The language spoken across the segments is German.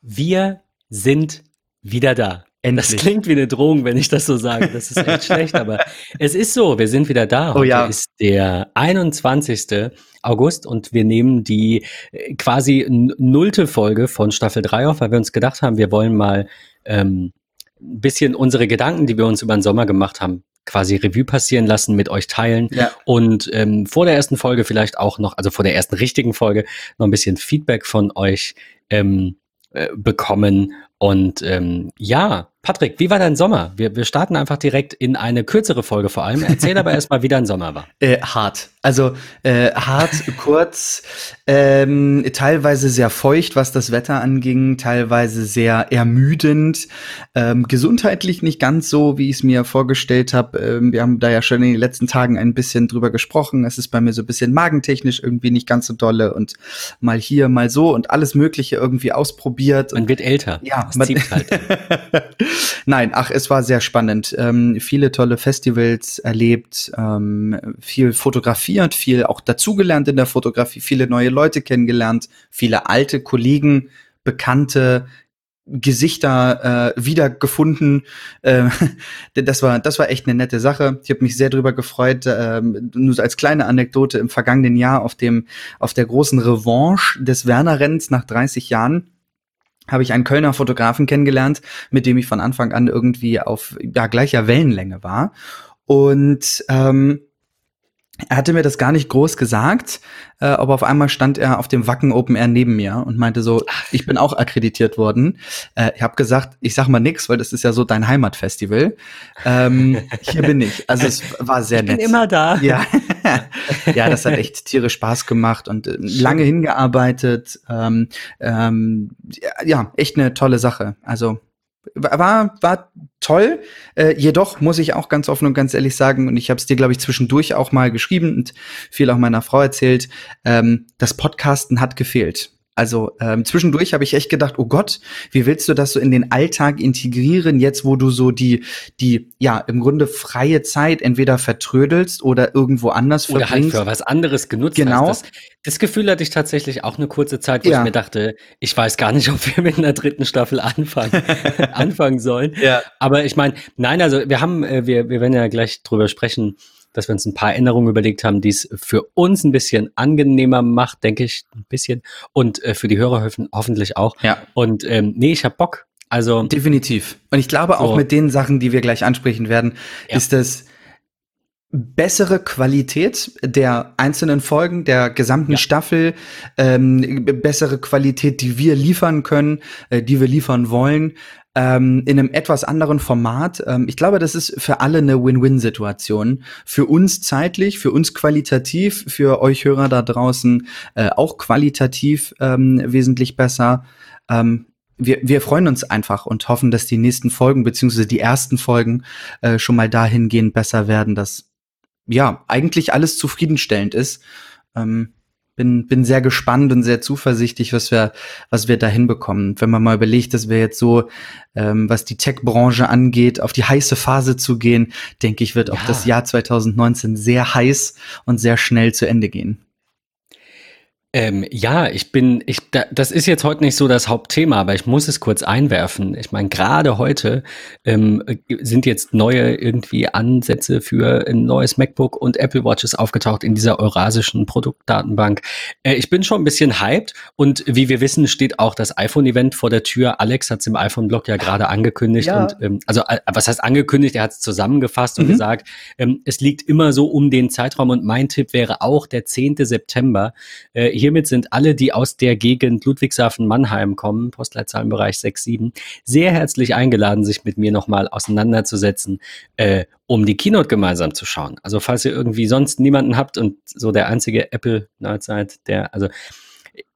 Wir sind wieder da. Endlich. Das klingt wie eine Drohung, wenn ich das so sage. Das ist echt schlecht, aber es ist so. Wir sind wieder da. Oh Heute oh ja. ist der 21. August und wir nehmen die äh, quasi nullte Folge von Staffel 3 auf, weil wir uns gedacht haben, wir wollen mal ähm, ein bisschen unsere Gedanken, die wir uns über den Sommer gemacht haben, quasi Revue passieren lassen, mit euch teilen ja. und ähm, vor der ersten Folge vielleicht auch noch, also vor der ersten richtigen Folge, noch ein bisschen Feedback von euch ähm, äh, bekommen. Und ähm, ja, Patrick, wie war dein Sommer? Wir, wir starten einfach direkt in eine kürzere Folge vor allem. Erzähl aber erstmal, wie dein Sommer war. Äh, hart. Also äh, hart, kurz, ähm, teilweise sehr feucht, was das Wetter anging, teilweise sehr ermüdend, ähm, gesundheitlich nicht ganz so, wie ich es mir vorgestellt habe. Ähm, wir haben da ja schon in den letzten Tagen ein bisschen drüber gesprochen. Es ist bei mir so ein bisschen magentechnisch irgendwie nicht ganz so dolle und mal hier, mal so und alles Mögliche irgendwie ausprobiert. Man wird älter. Ja, das man halt. Nein, ach, es war sehr spannend. Ähm, viele tolle Festivals erlebt, ähm, viel fotografiert, viel auch dazugelernt in der Fotografie, viele neue Leute kennengelernt, viele alte Kollegen, Bekannte, Gesichter äh, wiedergefunden. Äh, das war das war echt eine nette Sache. Ich habe mich sehr drüber gefreut. Äh, nur als kleine Anekdote im vergangenen Jahr auf dem auf der großen Revanche des Werner Rennens nach 30 Jahren habe ich einen Kölner Fotografen kennengelernt, mit dem ich von Anfang an irgendwie auf ja, gleicher Wellenlänge war. Und ähm, er hatte mir das gar nicht groß gesagt, äh, aber auf einmal stand er auf dem Wacken Open Air neben mir und meinte so, ich bin auch akkreditiert worden. Äh, ich habe gesagt, ich sag mal nix, weil das ist ja so dein Heimatfestival. Ähm, hier bin ich. Also es war sehr nett. Ich bin immer da. Ja, ja das hat echt tierisch Spaß gemacht und äh, lange hingearbeitet. Ähm, ähm, ja, echt eine tolle Sache. Also war, war toll. Äh, jedoch muss ich auch ganz offen und ganz ehrlich sagen, und ich habe es dir, glaube ich, zwischendurch auch mal geschrieben und viel auch meiner Frau erzählt, ähm, das Podcasten hat gefehlt. Also ähm, zwischendurch habe ich echt gedacht, oh Gott, wie willst du das so in den Alltag integrieren, jetzt wo du so die, die, ja, im Grunde freie Zeit entweder vertrödelst oder irgendwo anders oder halt verbringst. Oder halt für was anderes genutzt genau. hast. Das, das Gefühl hatte ich tatsächlich auch eine kurze Zeit, wo ja. ich mir dachte, ich weiß gar nicht, ob wir mit einer dritten Staffel anfangen, anfangen sollen. Ja. Aber ich meine, nein, also wir haben, äh, wir, wir werden ja gleich drüber sprechen, dass wir uns ein paar Änderungen überlegt haben, die es für uns ein bisschen angenehmer macht, denke ich, ein bisschen. Und äh, für die Hörer hoffentlich auch. Ja. Und ähm, nee, ich habe Bock. Also definitiv. Und ich glaube so. auch mit den Sachen, die wir gleich ansprechen werden, ja. ist das bessere Qualität der einzelnen Folgen, der gesamten ja. Staffel, ähm, bessere Qualität, die wir liefern können, äh, die wir liefern wollen ähm, in einem etwas anderen Format. Ähm, ich glaube, das ist für alle eine Win-Win-Situation. Für uns zeitlich, für uns qualitativ, für euch Hörer da draußen äh, auch qualitativ ähm, wesentlich besser. Ähm, wir, wir freuen uns einfach und hoffen, dass die nächsten Folgen beziehungsweise die ersten Folgen äh, schon mal dahingehend besser werden, dass ja eigentlich alles zufriedenstellend ist. Ähm, bin, bin sehr gespannt und sehr zuversichtlich, was wir, was wir da hinbekommen. Wenn man mal überlegt, dass wir jetzt so, ähm, was die Tech-Branche angeht, auf die heiße Phase zu gehen, denke ich, wird ja. auch das Jahr 2019 sehr heiß und sehr schnell zu Ende gehen. Ähm, ja, ich bin, ich, da, das ist jetzt heute nicht so das Hauptthema, aber ich muss es kurz einwerfen. Ich meine, gerade heute ähm, sind jetzt neue irgendwie Ansätze für ein neues MacBook und Apple Watches aufgetaucht in dieser eurasischen Produktdatenbank. Äh, ich bin schon ein bisschen hyped und wie wir wissen, steht auch das iPhone-Event vor der Tür. Alex hat es im iPhone-Blog ja gerade angekündigt ja. und ähm, also äh, was heißt angekündigt? Er hat es zusammengefasst mhm. und gesagt, ähm, es liegt immer so um den Zeitraum und mein Tipp wäre auch der 10. September. Äh, hiermit sind alle, die aus der Gegend Ludwigshafen-Mannheim kommen, Postleitzahlenbereich 67, sehr herzlich eingeladen, sich mit mir nochmal auseinanderzusetzen, äh, um die Keynote gemeinsam zu schauen. Also falls ihr irgendwie sonst niemanden habt und so der einzige Apple-Nerd seid, der, also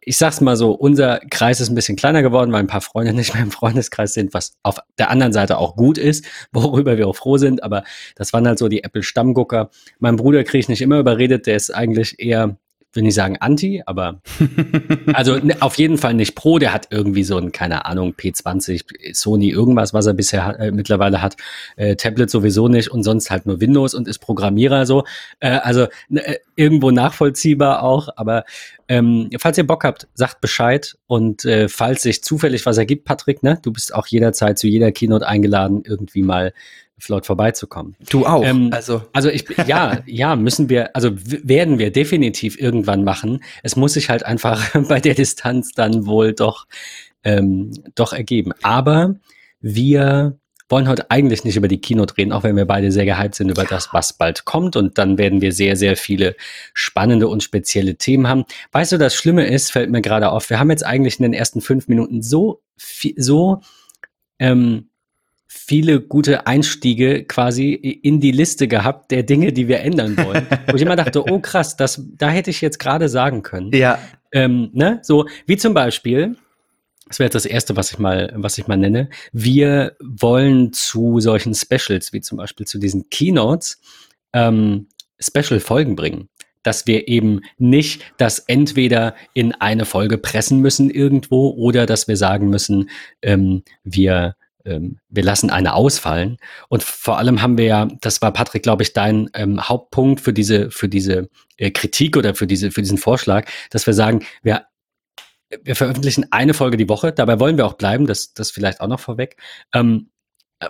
ich sag's mal so, unser Kreis ist ein bisschen kleiner geworden, weil ein paar Freunde nicht mehr im Freundeskreis sind, was auf der anderen Seite auch gut ist, worüber wir auch froh sind. Aber das waren halt so die Apple-Stammgucker. Mein Bruder kriege ich nicht immer überredet, der ist eigentlich eher will nicht sagen anti, aber also ne, auf jeden Fall nicht pro. Der hat irgendwie so ein, keine Ahnung, P20, Sony, irgendwas, was er bisher äh, mittlerweile hat. Äh, Tablet sowieso nicht und sonst halt nur Windows und ist Programmierer so. Äh, also ne, äh, irgendwo nachvollziehbar auch, aber ähm, falls ihr Bock habt, sagt Bescheid und äh, falls sich zufällig was ergibt, Patrick, ne, du bist auch jederzeit zu jeder Keynote eingeladen, irgendwie mal flott vorbeizukommen. Du auch. Ähm, also, also ich, ja, ja, müssen wir, also werden wir definitiv irgendwann machen. Es muss sich halt einfach bei der Distanz dann wohl doch, ähm, doch ergeben. Aber wir wollen heute eigentlich nicht über die Keynote reden, auch wenn wir beide sehr gehypt sind über das, was bald kommt. Und dann werden wir sehr, sehr viele spannende und spezielle Themen haben. Weißt du, das Schlimme ist, fällt mir gerade auf, wir haben jetzt eigentlich in den ersten fünf Minuten so, so ähm, viele gute Einstiege quasi in die Liste gehabt der Dinge, die wir ändern wollen. Wo ich immer dachte, oh krass, das, da hätte ich jetzt gerade sagen können. Ja. Ähm, ne? So, wie zum Beispiel, das wäre jetzt das erste, was ich mal, was ich mal nenne. Wir wollen zu solchen Specials, wie zum Beispiel zu diesen Keynotes, ähm, Special-Folgen bringen dass wir eben nicht das entweder in eine Folge pressen müssen irgendwo oder dass wir sagen müssen, ähm, wir ähm, wir lassen eine ausfallen. Und vor allem haben wir ja, das war Patrick, glaube ich, dein ähm, Hauptpunkt für diese, für diese äh, Kritik oder für diese, für diesen Vorschlag, dass wir sagen, wir wir veröffentlichen eine Folge die Woche. Dabei wollen wir auch bleiben. Das, das vielleicht auch noch vorweg. Ähm,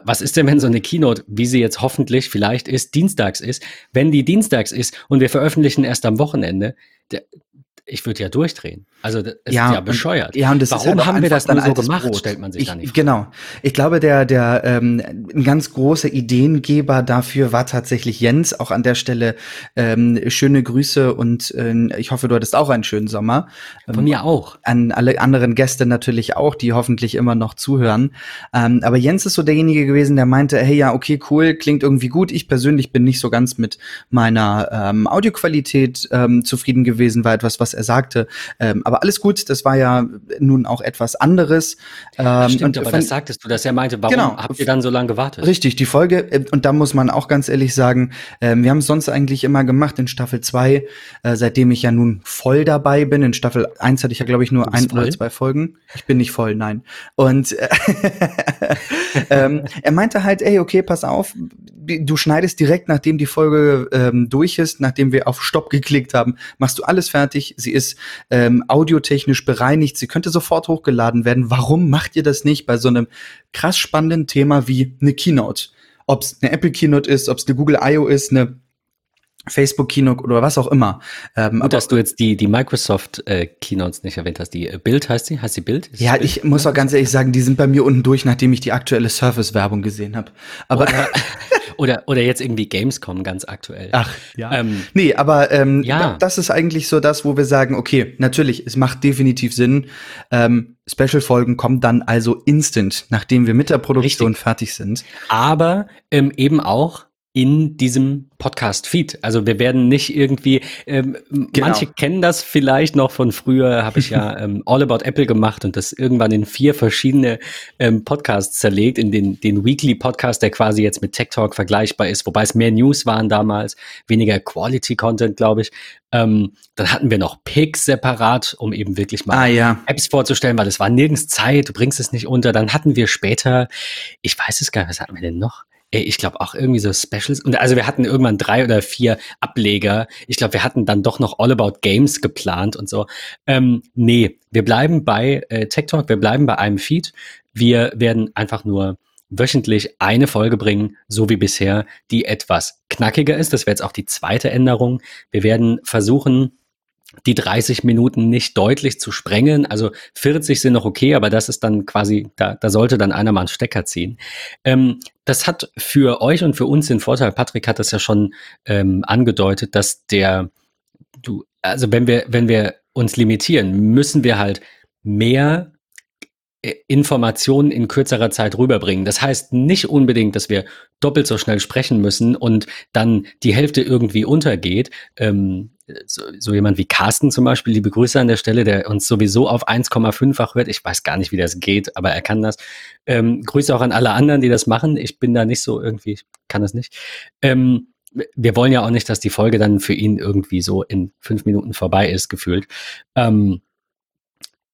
was ist denn, wenn so eine Keynote, wie sie jetzt hoffentlich vielleicht ist, dienstags ist? Wenn die dienstags ist und wir veröffentlichen erst am Wochenende, ich würde ja durchdrehen. Also das ist ja, ja bescheuert. Ja, und das Warum ist haben wir das dann so gemacht, Brot. stellt man sich ich, dann nicht Genau. Ich glaube, der, der ähm, ein ganz großer Ideengeber dafür war tatsächlich Jens. Auch an der Stelle ähm, schöne Grüße und äh, ich hoffe, du hattest auch einen schönen Sommer. Ähm, Von mir auch. An alle anderen Gäste natürlich auch, die hoffentlich immer noch zuhören. Ähm, aber Jens ist so derjenige gewesen, der meinte, hey ja, okay, cool, klingt irgendwie gut. Ich persönlich bin nicht so ganz mit meiner ähm, Audioqualität ähm, zufrieden gewesen, war etwas, was er sagte. Ähm, aber alles gut, das war ja nun auch etwas anderes. Ähm, Stimmt, aber von, das sagtest du, dass er meinte, warum genau, habt ihr dann so lange gewartet? Richtig, die Folge, äh, und da muss man auch ganz ehrlich sagen, äh, wir haben es sonst eigentlich immer gemacht in Staffel 2, äh, seitdem ich ja nun voll dabei bin. In Staffel 1 hatte ich ja, glaube ich, nur ein voll? oder zwei Folgen. Ich bin nicht voll, nein. Und äh, ähm, er meinte halt, ey, okay, pass auf, du schneidest direkt, nachdem die Folge ähm, durch ist, nachdem wir auf Stopp geklickt haben, machst du alles fertig. Sie ist ähm, audiotechnisch bereinigt, sie könnte sofort hochgeladen werden. Warum macht ihr das nicht bei so einem krass spannenden Thema wie eine Keynote? Ob es eine Apple Keynote ist, ob es eine Google I.O. ist, eine Facebook Keynote oder was auch immer. Ähm, Gut, dass du jetzt die, die Microsoft äh, Keynotes nicht erwähnt hast. Die äh, Bild heißt sie? Heißt sie Bild? Ist ja, Bild? ich muss auch ganz ehrlich sagen, die sind bei mir unten durch, nachdem ich die aktuelle Surface-Werbung gesehen habe. Aber oder, oder, oder, jetzt irgendwie Gamescom ganz aktuell. Ach, ja. Ähm, nee, aber ähm, ja. das ist eigentlich so das, wo wir sagen, okay, natürlich, es macht definitiv Sinn. Ähm, Special-Folgen kommen dann also instant, nachdem wir mit der Produktion Richtig. fertig sind. Aber ähm, eben auch in diesem Podcast-Feed. Also wir werden nicht irgendwie, ähm, genau. manche kennen das vielleicht noch von früher, habe ich ja ähm, All About Apple gemacht und das irgendwann in vier verschiedene ähm, Podcasts zerlegt, in den, den Weekly Podcast, der quasi jetzt mit Tech Talk vergleichbar ist, wobei es mehr News waren damals, weniger Quality Content, glaube ich. Ähm, dann hatten wir noch Picks separat, um eben wirklich mal ah, ja. Apps vorzustellen, weil es war nirgends Zeit, du bringst es nicht unter. Dann hatten wir später, ich weiß es gar nicht, was hatten wir denn noch? Ich glaube auch irgendwie so Specials. Und also wir hatten irgendwann drei oder vier Ableger. Ich glaube, wir hatten dann doch noch All About Games geplant und so. Ähm, nee, wir bleiben bei äh, Tech Talk, wir bleiben bei einem Feed. Wir werden einfach nur wöchentlich eine Folge bringen, so wie bisher, die etwas knackiger ist. Das wäre jetzt auch die zweite Änderung. Wir werden versuchen, die 30 Minuten nicht deutlich zu sprengen. Also 40 sind noch okay, aber das ist dann quasi, da, da sollte dann einer mal einen Stecker ziehen. Ähm, das hat für euch und für uns den Vorteil, Patrick hat das ja schon ähm, angedeutet, dass der, du, also wenn wir, wenn wir uns limitieren, müssen wir halt mehr äh, Informationen in kürzerer Zeit rüberbringen. Das heißt nicht unbedingt, dass wir doppelt so schnell sprechen müssen und dann die Hälfte irgendwie untergeht. Ähm, so, so jemand wie Carsten zum Beispiel, liebe Grüße an der Stelle, der uns sowieso auf 1,5-fach hört. Ich weiß gar nicht, wie das geht, aber er kann das. Ähm, Grüße auch an alle anderen, die das machen. Ich bin da nicht so irgendwie, kann das nicht. Ähm, wir wollen ja auch nicht, dass die Folge dann für ihn irgendwie so in fünf Minuten vorbei ist, gefühlt. Ähm,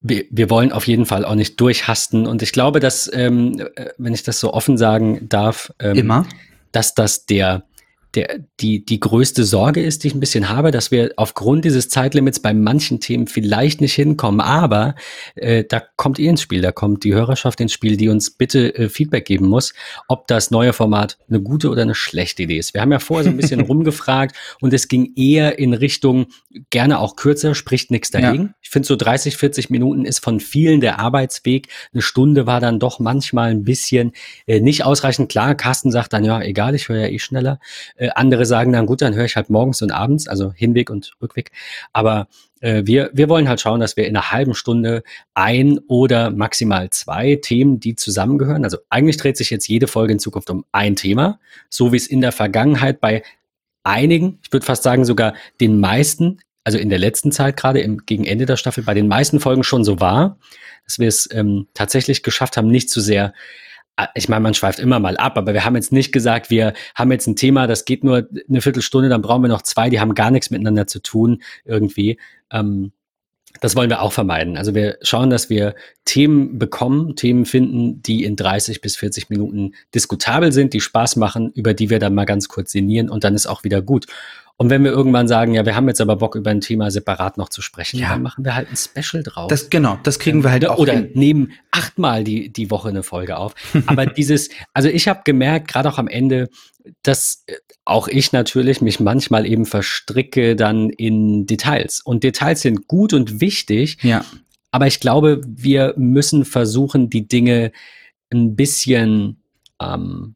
wir, wir wollen auf jeden Fall auch nicht durchhasten. Und ich glaube, dass, ähm, äh, wenn ich das so offen sagen darf, ähm, immer, dass das der der, die, die größte Sorge ist, die ich ein bisschen habe, dass wir aufgrund dieses Zeitlimits bei manchen Themen vielleicht nicht hinkommen. Aber äh, da kommt ihr ins Spiel, da kommt die Hörerschaft ins Spiel, die uns bitte äh, Feedback geben muss, ob das neue Format eine gute oder eine schlechte Idee ist. Wir haben ja vorher so ein bisschen rumgefragt und es ging eher in Richtung gerne auch kürzer, spricht nichts dagegen. Ja. Ich finde so 30, 40 Minuten ist von vielen der Arbeitsweg. Eine Stunde war dann doch manchmal ein bisschen äh, nicht ausreichend. Klar, Carsten sagt dann, ja, egal, ich höre ja eh schneller. Äh, andere sagen dann, gut, dann höre ich halt morgens und abends, also Hinweg und Rückweg. Aber äh, wir, wir wollen halt schauen, dass wir in einer halben Stunde ein oder maximal zwei Themen, die zusammengehören. Also eigentlich dreht sich jetzt jede Folge in Zukunft um ein Thema, so wie es in der Vergangenheit bei einigen, ich würde fast sagen sogar den meisten, also in der letzten Zeit gerade im, gegen Ende der Staffel, bei den meisten Folgen schon so war, dass wir es ähm, tatsächlich geschafft haben, nicht zu sehr ich meine, man schweift immer mal ab, aber wir haben jetzt nicht gesagt, wir haben jetzt ein Thema, das geht nur eine Viertelstunde, dann brauchen wir noch zwei, die haben gar nichts miteinander zu tun irgendwie. Ähm, das wollen wir auch vermeiden. Also wir schauen, dass wir Themen bekommen, Themen finden, die in 30 bis 40 Minuten diskutabel sind, die Spaß machen, über die wir dann mal ganz kurz sinnieren und dann ist auch wieder gut. Und wenn wir irgendwann sagen, ja, wir haben jetzt aber Bock, über ein Thema separat noch zu sprechen, ja. dann machen wir halt ein Special drauf. Das, genau, das kriegen wir halt auch. Oder hin. nehmen achtmal die, die Woche eine Folge auf. Aber dieses, also ich habe gemerkt, gerade auch am Ende, dass äh, auch ich natürlich mich manchmal eben verstricke dann in Details. Und Details sind gut und wichtig. Ja. Aber ich glaube, wir müssen versuchen, die Dinge ein bisschen ähm,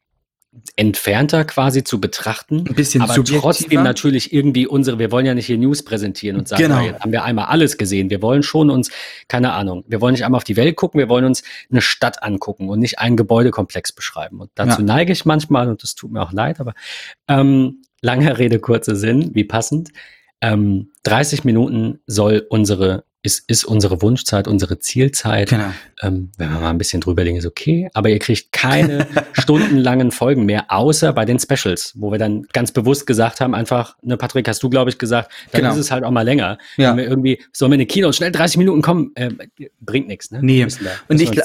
entfernter quasi zu betrachten, ein bisschen aber trotzdem natürlich irgendwie unsere, wir wollen ja nicht hier News präsentieren und sagen, genau. jetzt haben wir einmal alles gesehen. Wir wollen schon uns, keine Ahnung, wir wollen nicht einmal auf die Welt gucken, wir wollen uns eine Stadt angucken und nicht einen Gebäudekomplex beschreiben. Und dazu ja. neige ich manchmal, und das tut mir auch leid, aber ähm, lange Rede, kurzer Sinn, wie passend. Ähm, 30 Minuten soll unsere ist, ist unsere Wunschzeit, unsere Zielzeit. Genau. Ähm, wenn wir mal ein bisschen drüber legen, ist okay. Aber ihr kriegt keine stundenlangen Folgen mehr, außer bei den Specials, wo wir dann ganz bewusst gesagt haben, einfach, ne, Patrick, hast du, glaube ich, gesagt, dann genau. ist es halt auch mal länger. Ja. Wenn wir irgendwie, sollen wir in den Kino schnell 30 Minuten kommen, äh, bringt nichts, ne? Nee. Da, und ich gl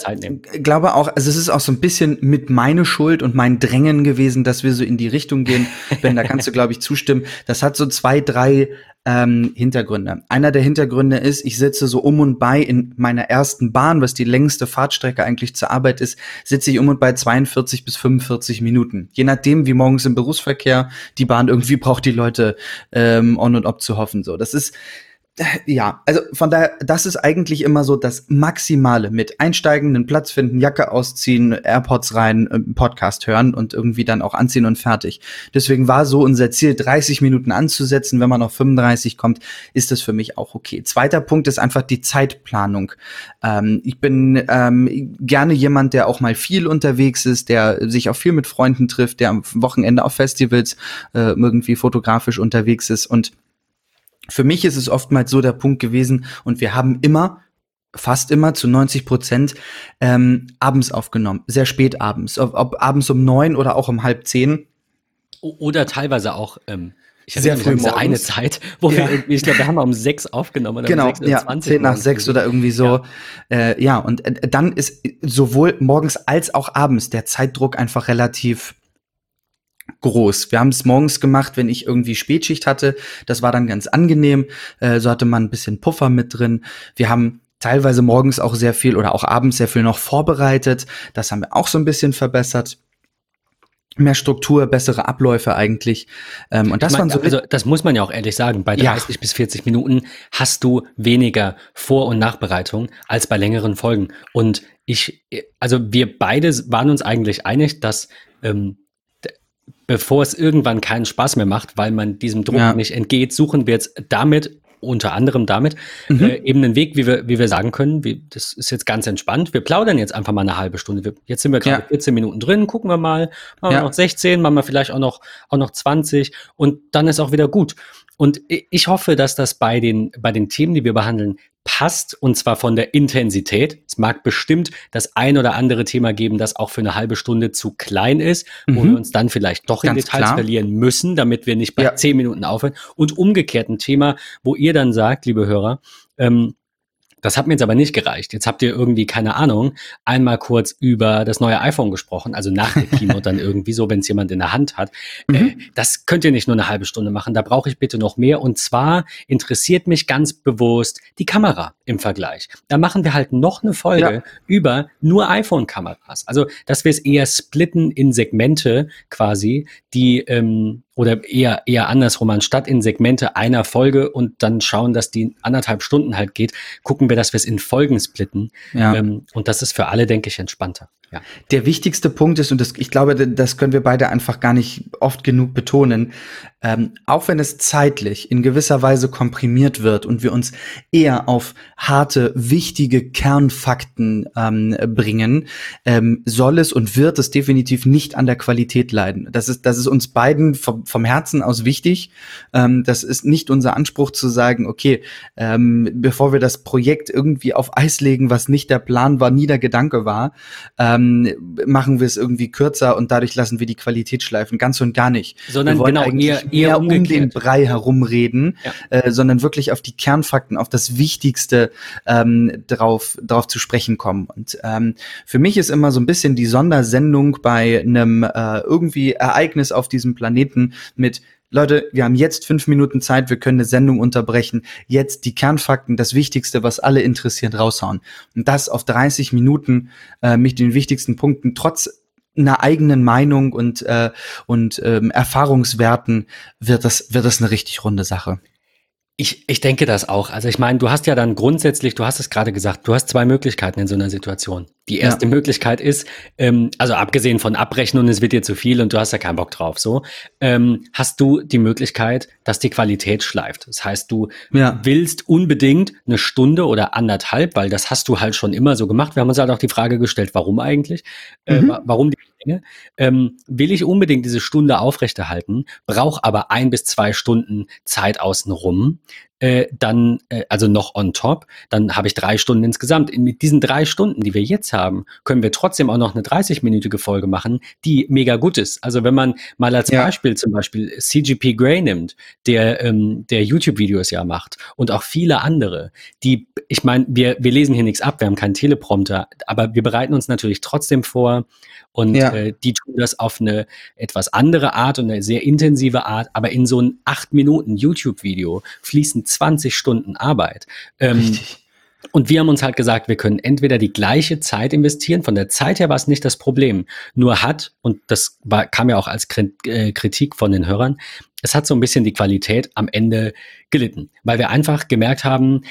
glaube auch, also es ist auch so ein bisschen mit meine Schuld und mein Drängen gewesen, dass wir so in die Richtung gehen. wenn da kannst du, glaube ich, zustimmen. Das hat so zwei, drei ähm, Hintergründe. Einer der Hintergründe ist, ich sitze so um und bei in meiner ersten Bahn, was die längste Fahrtstrecke eigentlich zur Arbeit ist, sitze ich um und bei 42 bis 45 Minuten. Je nachdem, wie morgens im Berufsverkehr die Bahn irgendwie braucht, die Leute ähm, on und off zu hoffen. So, das ist ja, also von daher, das ist eigentlich immer so das Maximale mit einsteigen, einen Platz finden, Jacke ausziehen, AirPods rein, äh, Podcast hören und irgendwie dann auch anziehen und fertig. Deswegen war so unser Ziel, 30 Minuten anzusetzen. Wenn man auf 35 kommt, ist das für mich auch okay. Zweiter Punkt ist einfach die Zeitplanung. Ähm, ich bin ähm, gerne jemand, der auch mal viel unterwegs ist, der sich auch viel mit Freunden trifft, der am Wochenende auf Festivals äh, irgendwie fotografisch unterwegs ist und für mich ist es oftmals so der Punkt gewesen und wir haben immer fast immer zu 90 Prozent ähm, abends aufgenommen, sehr spät abends, ob, ob, abends um neun oder auch um halb zehn. Oder teilweise auch ähm, ich sehr früh diese eine Zeit, wo ja. wir irgendwie, ich glaube, wir haben um sechs aufgenommen oder genau, um 6 ja, zehn nach sechs oder irgendwie so. Ja, äh, ja und äh, dann ist sowohl morgens als auch abends der Zeitdruck einfach relativ groß. Wir haben es morgens gemacht, wenn ich irgendwie Spätschicht hatte. Das war dann ganz angenehm. Äh, so hatte man ein bisschen Puffer mit drin. Wir haben teilweise morgens auch sehr viel oder auch abends sehr viel noch vorbereitet. Das haben wir auch so ein bisschen verbessert. Mehr Struktur, bessere Abläufe eigentlich. Ähm, und das ich mein, waren so. Also, das muss man ja auch ehrlich sagen. Bei 30 ja. bis 40 Minuten hast du weniger Vor- und Nachbereitung als bei längeren Folgen. Und ich, also wir beide waren uns eigentlich einig, dass ähm, bevor es irgendwann keinen Spaß mehr macht, weil man diesem Druck ja. nicht entgeht, suchen wir jetzt damit unter anderem damit mhm. äh, eben einen Weg, wie wir, wie wir sagen können, wie, das ist jetzt ganz entspannt. Wir plaudern jetzt einfach mal eine halbe Stunde. Wir, jetzt sind wir gerade ja. 14 Minuten drin, gucken wir mal, machen ja. wir noch 16, machen wir vielleicht auch noch, auch noch 20 und dann ist auch wieder gut. Und ich hoffe, dass das bei den, bei den Themen, die wir behandeln, passt und zwar von der Intensität. Es mag bestimmt das ein oder andere Thema geben, das auch für eine halbe Stunde zu klein ist, mhm. wo wir uns dann vielleicht doch Ganz in Details klar. verlieren müssen, damit wir nicht bei ja. zehn Minuten aufhören. Und umgekehrt ein Thema, wo ihr dann sagt, liebe Hörer, ähm, das hat mir jetzt aber nicht gereicht. Jetzt habt ihr irgendwie, keine Ahnung, einmal kurz über das neue iPhone gesprochen, also nach der Keynote dann irgendwie so, wenn es jemand in der Hand hat. Mhm. Äh, das könnt ihr nicht nur eine halbe Stunde machen, da brauche ich bitte noch mehr. Und zwar interessiert mich ganz bewusst die Kamera im Vergleich. Da machen wir halt noch eine Folge ja. über nur iPhone-Kameras. Also, dass wir es eher splitten in Segmente quasi, die ähm, oder eher, eher andersrum, anstatt in Segmente einer Folge und dann schauen, dass die anderthalb Stunden halt geht, gucken wir, dass wir es in Folgen splitten. Ja. Ähm, und das ist für alle, denke ich, entspannter. Ja. Der wichtigste Punkt ist, und das, ich glaube, das können wir beide einfach gar nicht oft genug betonen, ähm, auch wenn es zeitlich in gewisser Weise komprimiert wird und wir uns eher auf harte, wichtige Kernfakten ähm, bringen, ähm, soll es und wird es definitiv nicht an der Qualität leiden. Das ist, das ist uns beiden vom, vom Herzen aus wichtig. Ähm, das ist nicht unser Anspruch zu sagen, okay, ähm, bevor wir das Projekt irgendwie auf Eis legen, was nicht der Plan war, nie der Gedanke war, ähm, machen wir es irgendwie kürzer und dadurch lassen wir die Qualität schleifen. Ganz und gar nicht. Sondern genau, eher, eher um den Brei herumreden, ja. äh, sondern wirklich auf die Kernfakten, auf das Wichtigste ähm, drauf, drauf zu sprechen kommen. Und ähm, für mich ist immer so ein bisschen die Sondersendung bei einem äh, irgendwie Ereignis auf diesem Planeten mit Leute, wir haben jetzt fünf Minuten Zeit, wir können eine Sendung unterbrechen. Jetzt die Kernfakten, das Wichtigste, was alle interessiert, raushauen. Und das auf 30 Minuten äh, mit den wichtigsten Punkten, trotz einer eigenen Meinung und, äh, und ähm, Erfahrungswerten wird das, wird das eine richtig runde Sache. Ich, ich denke das auch. Also ich meine, du hast ja dann grundsätzlich, du hast es gerade gesagt, du hast zwei Möglichkeiten in so einer Situation. Die erste ja. Möglichkeit ist, ähm, also abgesehen von Abbrechen und es wird dir zu viel und du hast ja keinen Bock drauf, so, ähm, hast du die Möglichkeit, dass die Qualität schleift. Das heißt, du ja. willst unbedingt eine Stunde oder anderthalb, weil das hast du halt schon immer so gemacht. Wir haben uns halt auch die Frage gestellt, warum eigentlich? Äh, mhm. Äh, warum die Länge? Ähm, will ich unbedingt diese Stunde aufrechterhalten, brauche aber ein bis zwei Stunden Zeit außenrum äh, dann, äh, also noch on top, dann habe ich drei Stunden insgesamt. In, mit diesen drei Stunden, die wir jetzt haben, können wir trotzdem auch noch eine 30-minütige Folge machen, die mega gut ist. Also wenn man mal als ja. Beispiel zum Beispiel CGP Grey nimmt, der, ähm, der YouTube-Videos ja macht und auch viele andere, die, ich meine, wir, wir lesen hier nichts ab, wir haben keinen Teleprompter, aber wir bereiten uns natürlich trotzdem vor und ja. äh, die tun das auf eine etwas andere Art und eine sehr intensive Art, aber in so ein acht Minuten YouTube-Video fließen 20 Stunden Arbeit. Ähm, Richtig. Und wir haben uns halt gesagt, wir können entweder die gleiche Zeit investieren, von der Zeit her war es nicht das Problem, nur hat, und das war, kam ja auch als äh, Kritik von den Hörern, es hat so ein bisschen die Qualität am Ende gelitten, weil wir einfach gemerkt haben,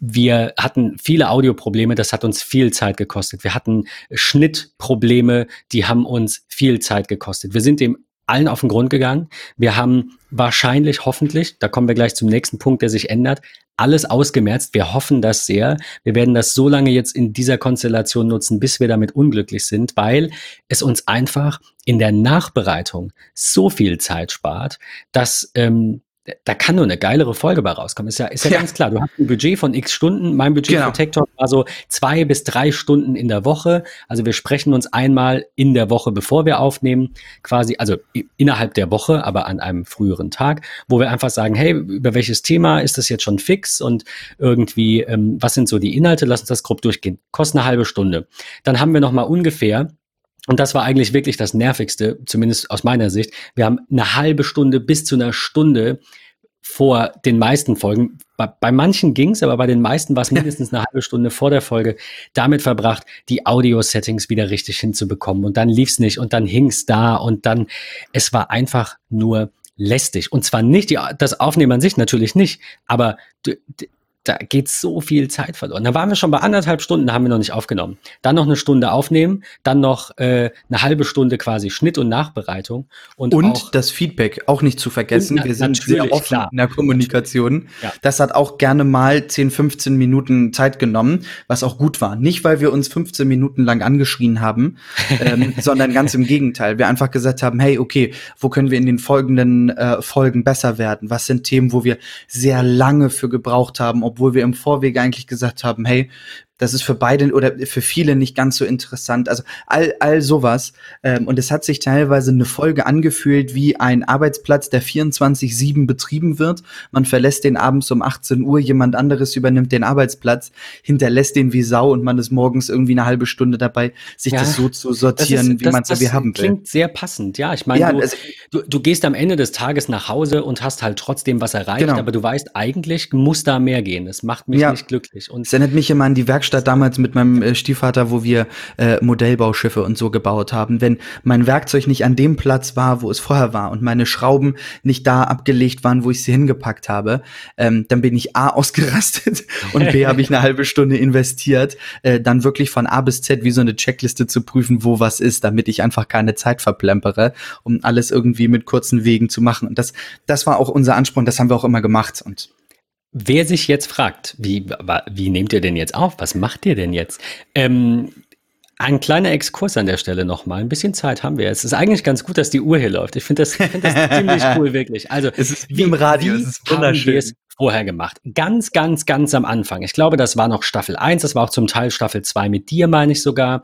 wir hatten viele Audioprobleme, das hat uns viel Zeit gekostet. Wir hatten Schnittprobleme, die haben uns viel Zeit gekostet. Wir sind dem allen auf den Grund gegangen. Wir haben wahrscheinlich, hoffentlich, da kommen wir gleich zum nächsten Punkt, der sich ändert, alles ausgemerzt. Wir hoffen das sehr. Wir werden das so lange jetzt in dieser Konstellation nutzen, bis wir damit unglücklich sind, weil es uns einfach in der Nachbereitung so viel Zeit spart, dass ähm, da kann nur eine geilere Folge bei rauskommen. Ist ja, ist ja, ja. ganz klar. Du hast ein Budget von x Stunden. Mein Budget genau. für Tech Talk war so zwei bis drei Stunden in der Woche. Also wir sprechen uns einmal in der Woche, bevor wir aufnehmen, quasi, also innerhalb der Woche, aber an einem früheren Tag, wo wir einfach sagen, hey, über welches Thema ist das jetzt schon fix und irgendwie, ähm, was sind so die Inhalte? Lass uns das grob durchgehen. Kostet eine halbe Stunde. Dann haben wir noch mal ungefähr und das war eigentlich wirklich das Nervigste, zumindest aus meiner Sicht. Wir haben eine halbe Stunde bis zu einer Stunde vor den meisten Folgen. Bei, bei manchen ging's, aber bei den meisten war es mindestens eine halbe Stunde vor der Folge damit verbracht, die Audio-Settings wieder richtig hinzubekommen. Und dann lief's nicht und dann hing's da und dann, es war einfach nur lästig. Und zwar nicht die, das Aufnehmen an sich natürlich nicht, aber da geht so viel Zeit verloren. Da waren wir schon bei anderthalb Stunden, da haben wir noch nicht aufgenommen. Dann noch eine Stunde aufnehmen, dann noch äh, eine halbe Stunde quasi Schnitt und Nachbereitung. Und, und auch, das Feedback auch nicht zu vergessen. wir sind sehr offen klar. in der Kommunikation. Ja. Das hat auch gerne mal 10, 15 Minuten Zeit genommen, was auch gut war. Nicht, weil wir uns 15 Minuten lang angeschrien haben, ähm, sondern ganz im Gegenteil. Wir einfach gesagt haben, hey, okay, wo können wir in den folgenden äh, Folgen besser werden? Was sind Themen, wo wir sehr lange für gebraucht haben, obwohl wir im Vorweg eigentlich gesagt haben, hey, das ist für beide oder für viele nicht ganz so interessant. Also all, all sowas. Ähm, und es hat sich teilweise eine Folge angefühlt wie ein Arbeitsplatz, der 24-7 betrieben wird. Man verlässt den abends um 18 Uhr, jemand anderes übernimmt den Arbeitsplatz, hinterlässt den wie Sau und man ist morgens irgendwie eine halbe Stunde dabei, sich ja, das so zu sortieren, ist, wie man es irgendwie haben will. Das klingt sehr passend, ja. Ich meine, ja, du, also, du, du, gehst am Ende des Tages nach Hause und hast halt trotzdem was erreicht, genau. aber du weißt, eigentlich muss da mehr gehen. Das macht mich ja. nicht glücklich. Und es erinnert mich immer an die Werkstatt Werkstatt damals mit meinem äh, Stiefvater, wo wir äh, Modellbauschiffe und so gebaut haben. Wenn mein Werkzeug nicht an dem Platz war, wo es vorher war und meine Schrauben nicht da abgelegt waren, wo ich sie hingepackt habe, ähm, dann bin ich A ausgerastet und B habe ich eine halbe Stunde investiert, äh, dann wirklich von A bis Z wie so eine Checkliste zu prüfen, wo was ist, damit ich einfach keine Zeit verplempere, um alles irgendwie mit kurzen Wegen zu machen. Und das, das war auch unser Anspruch, das haben wir auch immer gemacht. Und Wer sich jetzt fragt, wie, wie nehmt ihr denn jetzt auf? Was macht ihr denn jetzt? Ähm, ein kleiner Exkurs an der Stelle nochmal. Ein bisschen Zeit haben wir. Es ist eigentlich ganz gut, dass die Uhr hier läuft. Ich finde das, find das ziemlich cool, wirklich. Also, es ist wie, wie im Radio, es ist wunderschön vorher gemacht. Ganz, ganz, ganz am Anfang. Ich glaube, das war noch Staffel 1, das war auch zum Teil Staffel 2 mit dir, meine ich sogar.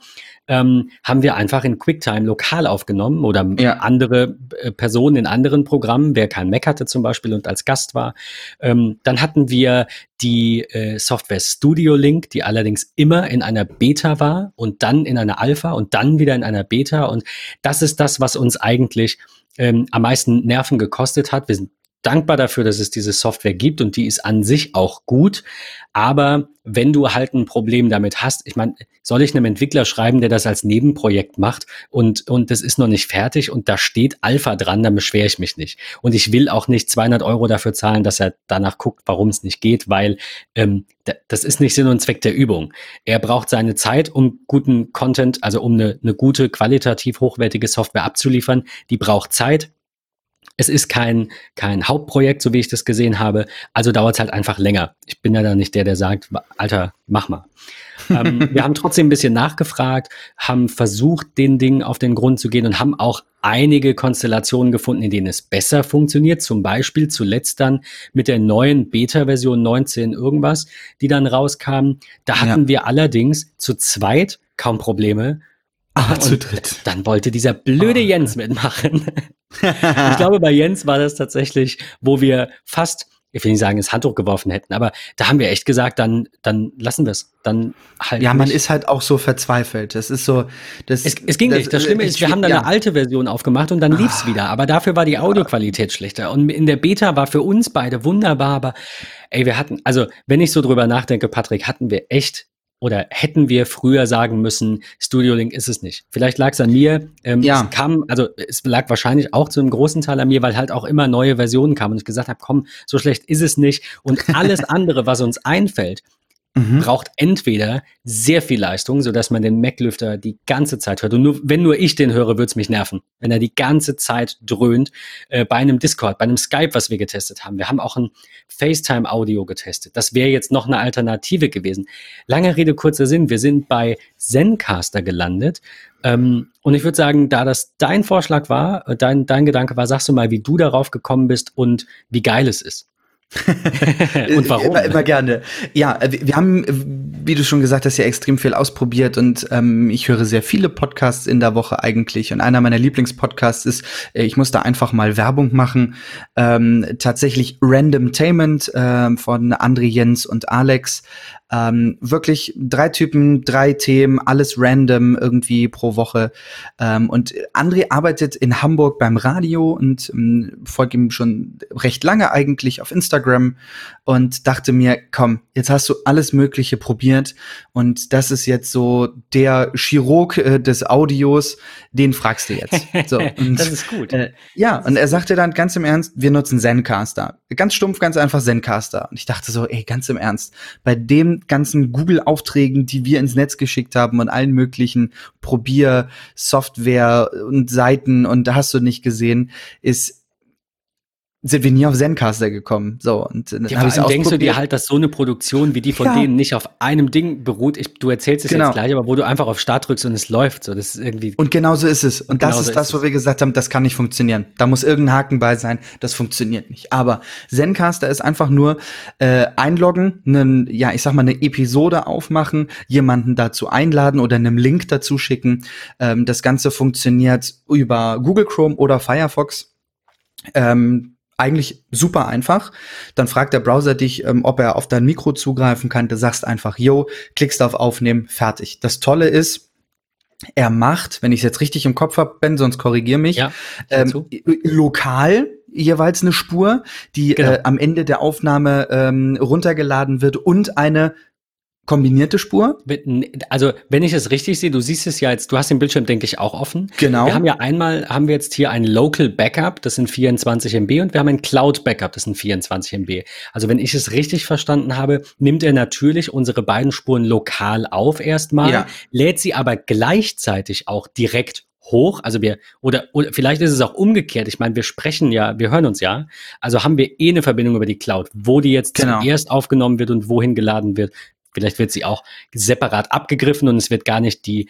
Ähm, haben wir einfach in QuickTime lokal aufgenommen oder ja. andere Personen in anderen Programmen, wer kein Mac hatte zum Beispiel und als Gast war. Ähm, dann hatten wir die äh, Software Studio Link, die allerdings immer in einer Beta war und dann in einer Alpha und dann wieder in einer Beta. Und das ist das, was uns eigentlich ähm, am meisten Nerven gekostet hat. Wir sind dankbar dafür, dass es diese Software gibt und die ist an sich auch gut. Aber wenn du halt ein Problem damit hast, ich meine, soll ich einem Entwickler schreiben, der das als Nebenprojekt macht und, und das ist noch nicht fertig und da steht Alpha dran, dann beschwere ich mich nicht. Und ich will auch nicht 200 Euro dafür zahlen, dass er danach guckt, warum es nicht geht, weil ähm, das ist nicht Sinn und Zweck der Übung. Er braucht seine Zeit, um guten Content, also um eine, eine gute, qualitativ hochwertige Software abzuliefern. Die braucht Zeit es ist kein, kein Hauptprojekt, so wie ich das gesehen habe. Also dauert es halt einfach länger. Ich bin ja da nicht der, der sagt, Alter, mach mal. ähm, wir haben trotzdem ein bisschen nachgefragt, haben versucht, den Dingen auf den Grund zu gehen und haben auch einige Konstellationen gefunden, in denen es besser funktioniert. Zum Beispiel zuletzt dann mit der neuen Beta-Version 19 irgendwas, die dann rauskam. Da hatten ja. wir allerdings zu zweit kaum Probleme, Ah, zu dritt. Dann wollte dieser blöde oh. Jens mitmachen. ich glaube, bei Jens war das tatsächlich, wo wir fast, ich will nicht sagen, das Handtuch geworfen hätten, aber da haben wir echt gesagt, dann, dann lassen wir es. Dann halt. Ja, man ist halt auch so verzweifelt. Das ist so. Das, es, es ging das, nicht. Das Schlimme ist, wir haben dann eine alte Version aufgemacht und dann lief's ah. wieder. Aber dafür war die Audioqualität schlechter. Und in der Beta war für uns beide wunderbar, aber ey, wir hatten, also wenn ich so drüber nachdenke, Patrick, hatten wir echt oder hätten wir früher sagen müssen, Studio Link ist es nicht. Vielleicht lag es an mir. Ähm, ja. Es kam, also es lag wahrscheinlich auch zu einem großen Teil an mir, weil halt auch immer neue Versionen kamen und ich gesagt habe, komm, so schlecht ist es nicht. Und alles andere, was uns einfällt, mhm. braucht entweder sehr viel Leistung, sodass man den Mac-Lüfter die ganze Zeit hört. Und nur, wenn nur ich den höre, wird's mich nerven. Wenn er die ganze Zeit dröhnt. Äh, bei einem Discord, bei einem Skype, was wir getestet haben. Wir haben auch ein FaceTime-Audio getestet. Das wäre jetzt noch eine Alternative gewesen. Lange Rede, kurzer Sinn. Wir sind bei Zencaster gelandet. Ähm, und ich würde sagen, da das dein Vorschlag war, äh, dein, dein Gedanke war, sagst du mal, wie du darauf gekommen bist und wie geil es ist. und warum? Immer, immer, gerne. Ja, äh, wir haben, wie du schon gesagt hast, ja extrem viel ausprobiert und ähm, ich höre sehr viele Podcasts in der Woche eigentlich. Und einer meiner Lieblingspodcasts ist, äh, ich muss da einfach mal Werbung machen, ähm, tatsächlich Randomtainment äh, von André Jens und Alex. Ähm, wirklich drei Typen, drei Themen, alles random irgendwie pro Woche. Ähm, und André arbeitet in Hamburg beim Radio und ähm, folgt ihm schon recht lange eigentlich auf Instagram und dachte mir, komm, jetzt hast du alles Mögliche probiert und das ist jetzt so der Chirurg äh, des Audios, den fragst du jetzt. So, und, das ist gut. Äh, ja, und er sagte dann ganz im Ernst, wir nutzen Zencaster. Ganz stumpf, ganz einfach Zencaster. Und ich dachte so, ey, ganz im Ernst, bei dem ganzen Google-Aufträgen, die wir ins Netz geschickt haben und allen möglichen Probier-Software und Seiten und da hast du nicht gesehen, ist sind wir nie auf Zencaster gekommen. So, und dann ja, habe ich denkst du dir halt, dass so eine Produktion wie die von ja. denen nicht auf einem Ding beruht. Ich, du erzählst es genau. jetzt gleich, aber wo du einfach auf Start drückst und es läuft. So, das ist irgendwie. Und genau so ist es. Und, und das ist das, wo wir gesagt haben, das kann nicht funktionieren. Da muss irgendein Haken bei sein. Das funktioniert nicht. Aber Zencaster ist einfach nur äh, einloggen, einen, ja, ich sag mal, eine Episode aufmachen, jemanden dazu einladen oder einem Link dazu schicken. Ähm, das Ganze funktioniert über Google Chrome oder Firefox. Ähm, eigentlich super einfach. Dann fragt der Browser dich, ähm, ob er auf dein Mikro zugreifen kann. Du sagst einfach, yo, klickst auf Aufnehmen, fertig. Das Tolle ist, er macht, wenn ich es jetzt richtig im Kopf habe, Ben, sonst korrigier mich, ja, ähm, lokal jeweils eine Spur, die genau. äh, am Ende der Aufnahme ähm, runtergeladen wird und eine kombinierte Spur? Also, wenn ich es richtig sehe, du siehst es ja jetzt, du hast den Bildschirm, denke ich, auch offen. Genau. Wir haben ja einmal, haben wir jetzt hier ein Local Backup, das sind 24 MB, und wir haben ein Cloud Backup, das sind 24 MB. Also, wenn ich es richtig verstanden habe, nimmt er natürlich unsere beiden Spuren lokal auf erstmal, ja. lädt sie aber gleichzeitig auch direkt hoch. Also wir, oder, oder vielleicht ist es auch umgekehrt. Ich meine, wir sprechen ja, wir hören uns ja. Also haben wir eh eine Verbindung über die Cloud, wo die jetzt genau. zuerst aufgenommen wird und wohin geladen wird. Vielleicht wird sie auch separat abgegriffen und es wird gar nicht die,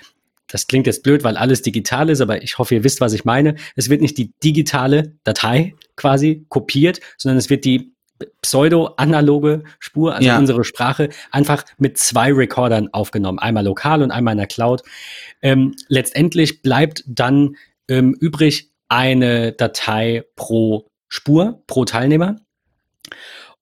das klingt jetzt blöd, weil alles digital ist, aber ich hoffe, ihr wisst, was ich meine. Es wird nicht die digitale Datei quasi kopiert, sondern es wird die pseudo-analoge Spur, also ja. unsere Sprache, einfach mit zwei Recordern aufgenommen. Einmal lokal und einmal in der Cloud. Ähm, letztendlich bleibt dann ähm, übrig eine Datei pro Spur, pro Teilnehmer.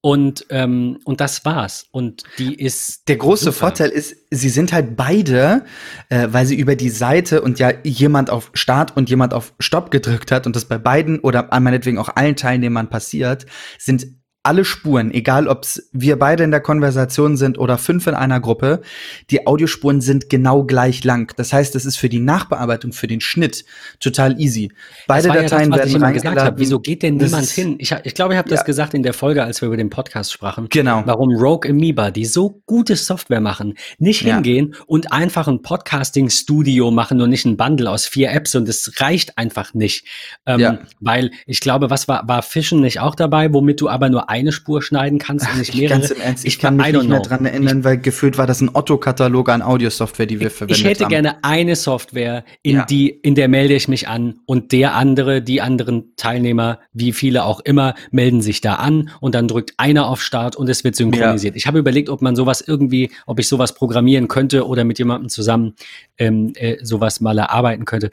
Und, ähm, und das war's. Und die ist. Der große super. Vorteil ist, sie sind halt beide, äh, weil sie über die Seite und ja jemand auf Start und jemand auf Stopp gedrückt hat und das bei beiden oder meinetwegen auch allen Teilnehmern passiert, sind alle Spuren, egal ob wir beide in der Konversation sind oder fünf in einer Gruppe, die Audiospuren sind genau gleich lang. Das heißt, es ist für die Nachbearbeitung, für den Schnitt total easy. Beide Dateien ja das, werden reingeladen. Wieso geht denn niemand hin? Ich, ich glaube, ich habe das ja. gesagt in der Folge, als wir über den Podcast sprachen. Genau. Warum Rogue Amoeba, die so gute Software machen, nicht ja. hingehen und einfach ein Podcasting-Studio machen und nicht ein Bundle aus vier Apps und es reicht einfach nicht. Ähm. Weil ich glaube, was war, war Fischen nicht auch dabei, womit du aber nur eine Spur schneiden kannst und nicht mehrere. Ganz im Ernst, ich, ich kann mich nicht mehr dran erinnern, weil gefühlt war das ein Otto-Katalog an Audiosoftware, die wir verwendet haben. Ich hätte haben. gerne eine Software, in ja. die, in der melde ich mich an und der andere, die anderen Teilnehmer, wie viele auch immer, melden sich da an und dann drückt einer auf Start und es wird synchronisiert. Ja. Ich habe überlegt, ob man sowas irgendwie, ob ich sowas programmieren könnte oder mit jemandem zusammen ähm, äh, sowas mal erarbeiten könnte.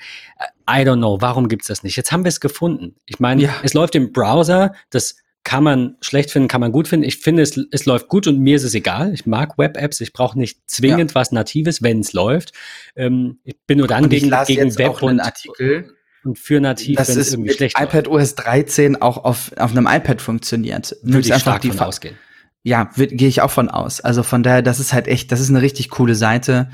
I don't know, warum gibt's das nicht? Jetzt haben wir es gefunden. Ich meine, ja. es läuft im Browser, das kann man schlecht finden, kann man gut finden. Ich finde, es, es läuft gut und mir ist es egal. Ich mag Web-Apps. Ich brauche nicht zwingend ja. was Natives, wenn es läuft. Ähm, ich bin nur dann und gegen, gegen Web und, Artikel, und für nativ, wenn es irgendwie schlecht iPad OS 13 auch auf, auf einem iPad funktioniert. Würde ich stark die davon ausgehen. Ja, gehe ich auch von aus. Also von daher, das ist halt echt, das ist eine richtig coole Seite.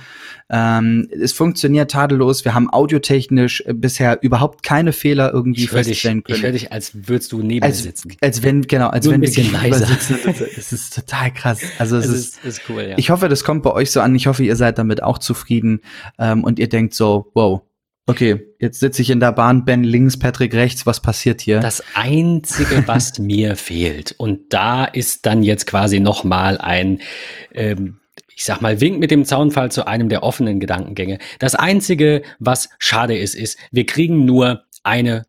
Ähm, es funktioniert tadellos. Wir haben audiotechnisch äh, bisher überhaupt keine Fehler irgendwie feststellen dich, können. Ich höre dich, als würdest du neben als, mir sitzen. Als wenn, genau, als Nur wenn ein bisschen leiser sitzen. Es ist total krass. Also es, es ist, ist, ist, cool, ja. Ich hoffe, das kommt bei euch so an. Ich hoffe, ihr seid damit auch zufrieden ähm, und ihr denkt so, wow, Okay, jetzt sitze ich in der Bahn, Ben links, Patrick rechts, was passiert hier? Das Einzige, was mir fehlt, und da ist dann jetzt quasi nochmal ein, ähm, ich sag mal, Wink mit dem Zaunfall zu einem der offenen Gedankengänge. Das Einzige, was schade ist, ist, wir kriegen nur eine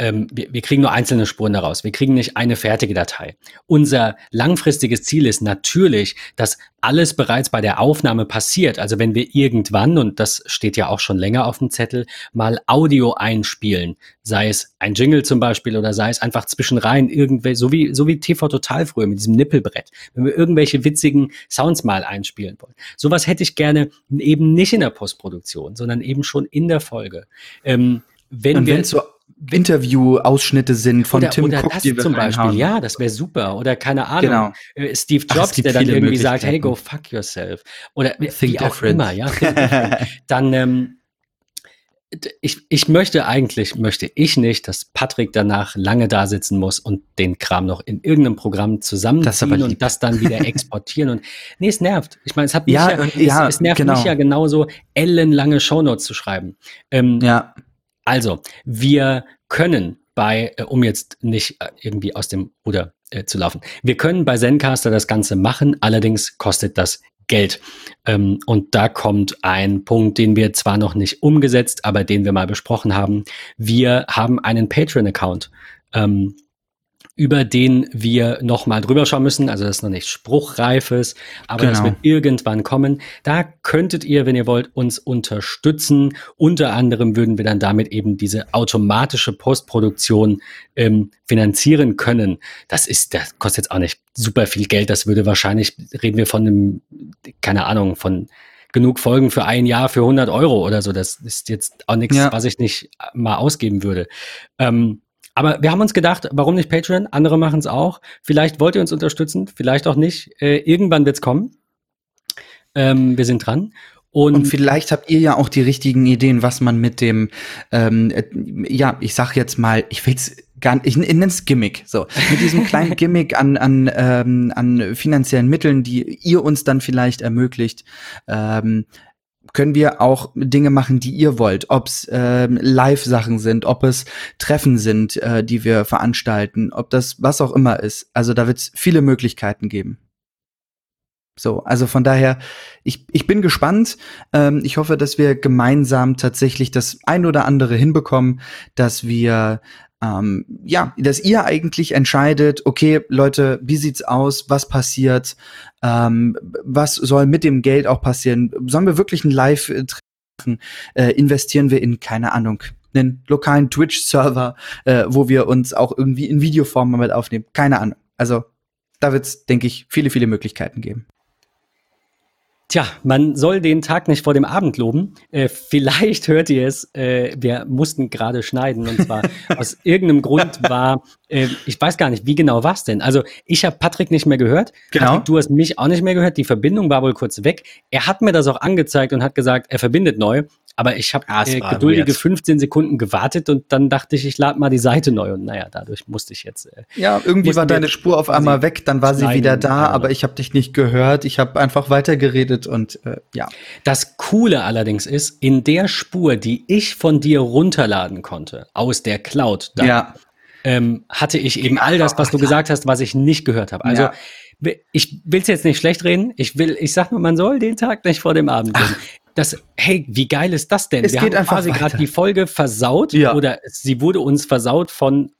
ähm, wir, wir kriegen nur einzelne Spuren daraus. Wir kriegen nicht eine fertige Datei. Unser langfristiges Ziel ist natürlich, dass alles bereits bei der Aufnahme passiert. Also wenn wir irgendwann, und das steht ja auch schon länger auf dem Zettel, mal Audio einspielen, sei es ein Jingle zum Beispiel oder sei es einfach zwischenrein irgendwelche, so wie, so wie TV Total früher mit diesem Nippelbrett. Wenn wir irgendwelche witzigen Sounds mal einspielen wollen. Sowas hätte ich gerne eben nicht in der Postproduktion, sondern eben schon in der Folge. Ähm, wenn und wir so Interview-Ausschnitte sind von oder, Tim oder Cook, das die wir zum Beispiel, haben. ja, das wäre super. Oder keine Ahnung, genau. Äh, Steve Jobs, Ach, der dann irgendwie sagt, hey, go fuck yourself. Oder Think wie different. auch immer, ja. dann ähm, ich, ich möchte eigentlich, möchte ich nicht, dass Patrick danach lange da sitzen muss und den Kram noch in irgendeinem Programm zusammenziehen das und das dann wieder exportieren und nee, es nervt. Ich meine, es hat mich ja, ja, ja es, es, nervt genau. mich ja genauso, ellenlange Shownotes zu schreiben. Ähm, ja. Also, wir können bei, äh, um jetzt nicht äh, irgendwie aus dem Ruder äh, zu laufen, wir können bei Zencaster das Ganze machen, allerdings kostet das Geld. Ähm, und da kommt ein Punkt, den wir zwar noch nicht umgesetzt, aber den wir mal besprochen haben. Wir haben einen Patreon-Account. Ähm, über den wir nochmal drüber schauen müssen. Also das ist noch nicht spruchreifes, aber genau. das wird irgendwann kommen. Da könntet ihr, wenn ihr wollt, uns unterstützen. Unter anderem würden wir dann damit eben diese automatische Postproduktion ähm, finanzieren können. Das ist, das kostet jetzt auch nicht super viel Geld. Das würde wahrscheinlich, reden wir von einem, keine Ahnung, von genug Folgen für ein Jahr für 100 Euro oder so. Das ist jetzt auch nichts, ja. was ich nicht mal ausgeben würde. Ähm, aber wir haben uns gedacht, warum nicht Patreon? Andere machen es auch. Vielleicht wollt ihr uns unterstützen, vielleicht auch nicht. Äh, irgendwann wird es kommen. Ähm, wir sind dran. Und, und, vielleicht habt ihr ja auch die richtigen Ideen, was man mit dem, ähm, äh, ja, ich sag jetzt mal, ich will's gar nicht, ich nenne es Gimmick, so, mit diesem kleinen Gimmick an, an, ähm, an finanziellen Mitteln, die ihr uns dann vielleicht ermöglicht, ähm, können wir auch Dinge machen, die ihr wollt. Ob es ähm, Live-Sachen sind, ob es Treffen sind, äh, die wir veranstalten, ob das was auch immer ist. Also da wird es viele Möglichkeiten geben. So, also von daher, ich, ich bin gespannt. Ähm, ich hoffe, dass wir gemeinsam tatsächlich das ein oder andere hinbekommen, dass wir ähm, ja, dass ihr eigentlich entscheidet, okay, Leute, wie sieht's aus, was passiert, ähm, was soll mit dem Geld auch passieren? Sollen wir wirklich ein Live machen? Äh, investieren wir in, keine Ahnung, einen lokalen Twitch-Server, äh, wo wir uns auch irgendwie in Videoform mit aufnehmen? Keine Ahnung. Also da wird's, denke ich, viele, viele Möglichkeiten geben. Tja, man soll den Tag nicht vor dem Abend loben. Äh, vielleicht hört ihr es, äh, wir mussten gerade schneiden und zwar aus irgendeinem Grund war, äh, ich weiß gar nicht, wie genau war es denn? Also ich habe Patrick nicht mehr gehört. Genau. Patrick, du hast mich auch nicht mehr gehört. Die Verbindung war wohl kurz weg. Er hat mir das auch angezeigt und hat gesagt, er verbindet neu. Aber ich habe äh, geduldige weird. 15 Sekunden gewartet und dann dachte ich, ich lade mal die Seite neu und naja, dadurch musste ich jetzt. Äh, ja, irgendwie war deine Spur auf einmal weg, dann war sie wieder da, aber ich habe dich nicht gehört. Ich habe einfach weitergeredet und äh, ja. Das Coole allerdings ist, in der Spur, die ich von dir runterladen konnte, aus der Cloud, dann, ja. ähm, hatte ich eben all das, was du gesagt hast, was ich nicht gehört habe. Also ja ich will es jetzt nicht schlecht reden. Ich will, ich sag nur, man soll den Tag nicht vor dem Abend gehen das, hey, wie geil ist das denn? Es Wir geht haben quasi gerade die Folge versaut ja. oder sie wurde uns versaut von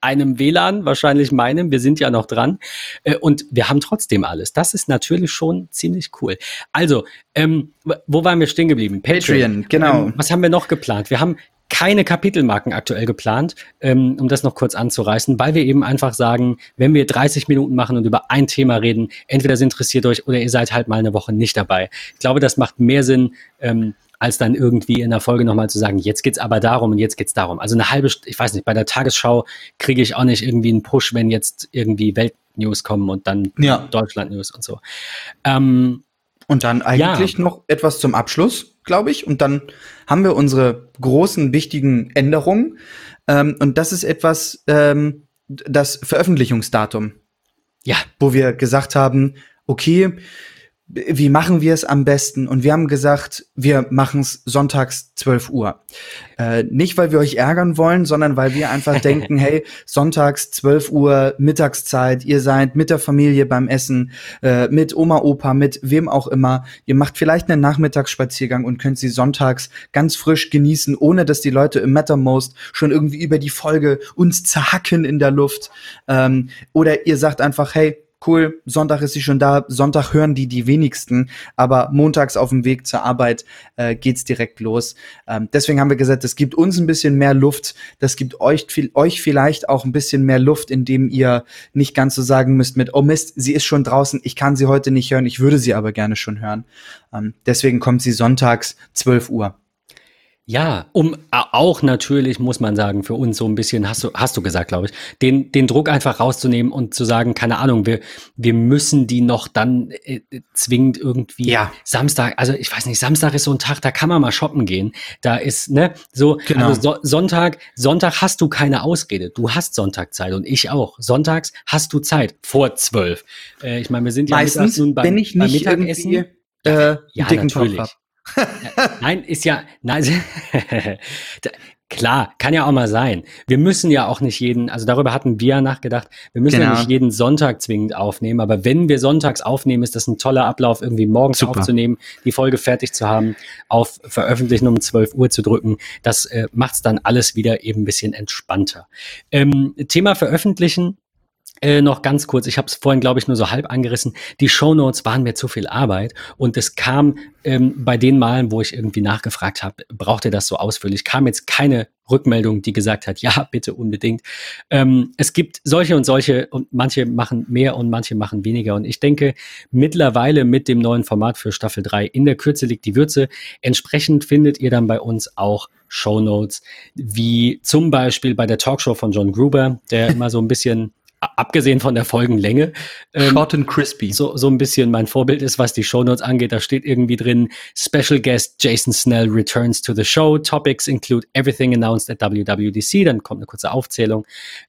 einem WLAN, wahrscheinlich meinem, wir sind ja noch dran äh, und wir haben trotzdem alles. Das ist natürlich schon ziemlich cool. Also, ähm, wo waren wir stehen geblieben? Patreon, Patreon genau. Ähm, was haben wir noch geplant? Wir haben keine Kapitelmarken aktuell geplant, ähm, um das noch kurz anzureißen, weil wir eben einfach sagen, wenn wir 30 Minuten machen und über ein Thema reden, entweder es interessiert euch oder ihr seid halt mal eine Woche nicht dabei. Ich glaube, das macht mehr Sinn, ähm, als dann irgendwie in der Folge nochmal zu sagen, jetzt geht's aber darum und jetzt geht's darum. Also eine halbe, ich weiß nicht, bei der Tagesschau kriege ich auch nicht irgendwie einen Push, wenn jetzt irgendwie Weltnews kommen und dann ja. Deutschland-News und so. Ähm, und dann eigentlich ja. noch etwas zum Abschluss, glaube ich. Und dann haben wir unsere großen, wichtigen Änderungen. Ähm, und das ist etwas, ähm, das Veröffentlichungsdatum. Ja. Wo wir gesagt haben, okay, wie machen wir es am besten? Und wir haben gesagt, wir machen es sonntags 12 Uhr. Äh, nicht, weil wir euch ärgern wollen, sondern weil wir einfach denken, hey, sonntags 12 Uhr Mittagszeit, ihr seid mit der Familie beim Essen, äh, mit Oma, Opa, mit wem auch immer. Ihr macht vielleicht einen Nachmittagsspaziergang und könnt sie sonntags ganz frisch genießen, ohne dass die Leute im Mattermost schon irgendwie über die Folge uns zerhacken in der Luft. Ähm, oder ihr sagt einfach, hey, cool, Sonntag ist sie schon da, Sonntag hören die die wenigsten, aber montags auf dem Weg zur Arbeit äh, geht's direkt los. Ähm, deswegen haben wir gesagt, es gibt uns ein bisschen mehr Luft, das gibt euch, viel, euch vielleicht auch ein bisschen mehr Luft, indem ihr nicht ganz so sagen müsst mit, oh Mist, sie ist schon draußen, ich kann sie heute nicht hören, ich würde sie aber gerne schon hören. Ähm, deswegen kommt sie sonntags 12 Uhr. Ja, um auch natürlich, muss man sagen, für uns so ein bisschen, hast du, hast du gesagt, glaube ich, den, den Druck einfach rauszunehmen und zu sagen, keine Ahnung, wir, wir müssen die noch dann äh, zwingend irgendwie ja. Samstag, also ich weiß nicht, Samstag ist so ein Tag, da kann man mal shoppen gehen. Da ist, ne, so, genau. also so, Sonntag, Sonntag hast du keine Ausrede. Du hast Sonntagzeit und ich auch. Sonntags hast du Zeit vor zwölf. Äh, ich meine, wir sind ja Meistens nun beim, bin ich nicht beim Mittagessen. Äh, ja, natürlich. Nein, ist ja, nein, klar, kann ja auch mal sein. Wir müssen ja auch nicht jeden, also darüber hatten wir ja nachgedacht, wir müssen genau. ja nicht jeden Sonntag zwingend aufnehmen, aber wenn wir sonntags aufnehmen, ist das ein toller Ablauf, irgendwie morgens Super. aufzunehmen, die Folge fertig zu haben, auf Veröffentlichen um 12 Uhr zu drücken. Das äh, macht es dann alles wieder eben ein bisschen entspannter. Ähm, Thema Veröffentlichen äh, noch ganz kurz, ich habe es vorhin, glaube ich, nur so halb angerissen. Die Shownotes waren mir zu viel Arbeit und es kam ähm, bei den Malen, wo ich irgendwie nachgefragt habe, braucht ihr das so ausführlich, kam jetzt keine Rückmeldung, die gesagt hat, ja, bitte unbedingt. Ähm, es gibt solche und solche und manche machen mehr und manche machen weniger. Und ich denke, mittlerweile mit dem neuen Format für Staffel 3 in der Kürze liegt die Würze. Entsprechend findet ihr dann bei uns auch Shownotes, wie zum Beispiel bei der Talkshow von John Gruber, der immer so ein bisschen abgesehen von der Folgenlänge. Ähm, Short and crispy. So, so ein bisschen mein Vorbild ist, was die Shownotes angeht. Da steht irgendwie drin, Special Guest Jason Snell returns to the show. Topics include everything announced at WWDC. Dann kommt eine kurze Aufzählung.